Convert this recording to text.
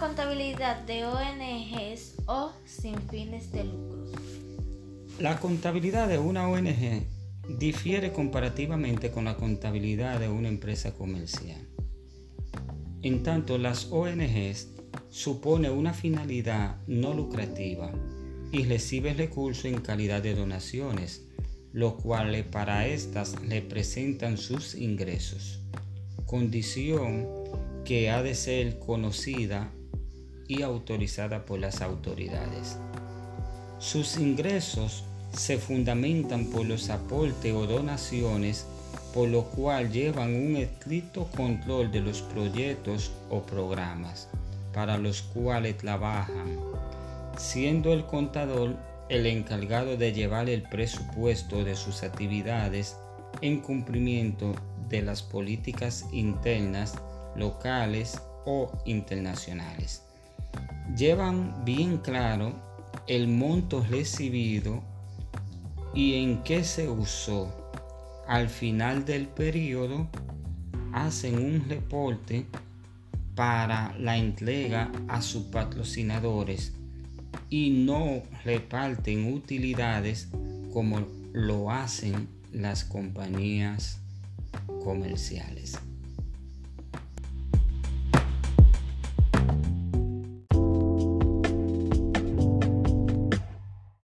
contabilidad de ONGs o sin fines de lucro? La contabilidad de una ONG difiere comparativamente con la contabilidad de una empresa comercial. En tanto, las ONGs supone una finalidad no lucrativa y recibe recursos en calidad de donaciones, lo cual para estas le presentan sus ingresos, condición que ha de ser conocida y autorizada por las autoridades. Sus ingresos se fundamentan por los aportes o donaciones, por lo cual llevan un estricto control de los proyectos o programas para los cuales trabajan, siendo el contador el encargado de llevar el presupuesto de sus actividades en cumplimiento de las políticas internas, locales o internacionales. Llevan bien claro el monto recibido y en qué se usó. Al final del periodo hacen un reporte para la entrega a sus patrocinadores y no reparten utilidades como lo hacen las compañías comerciales.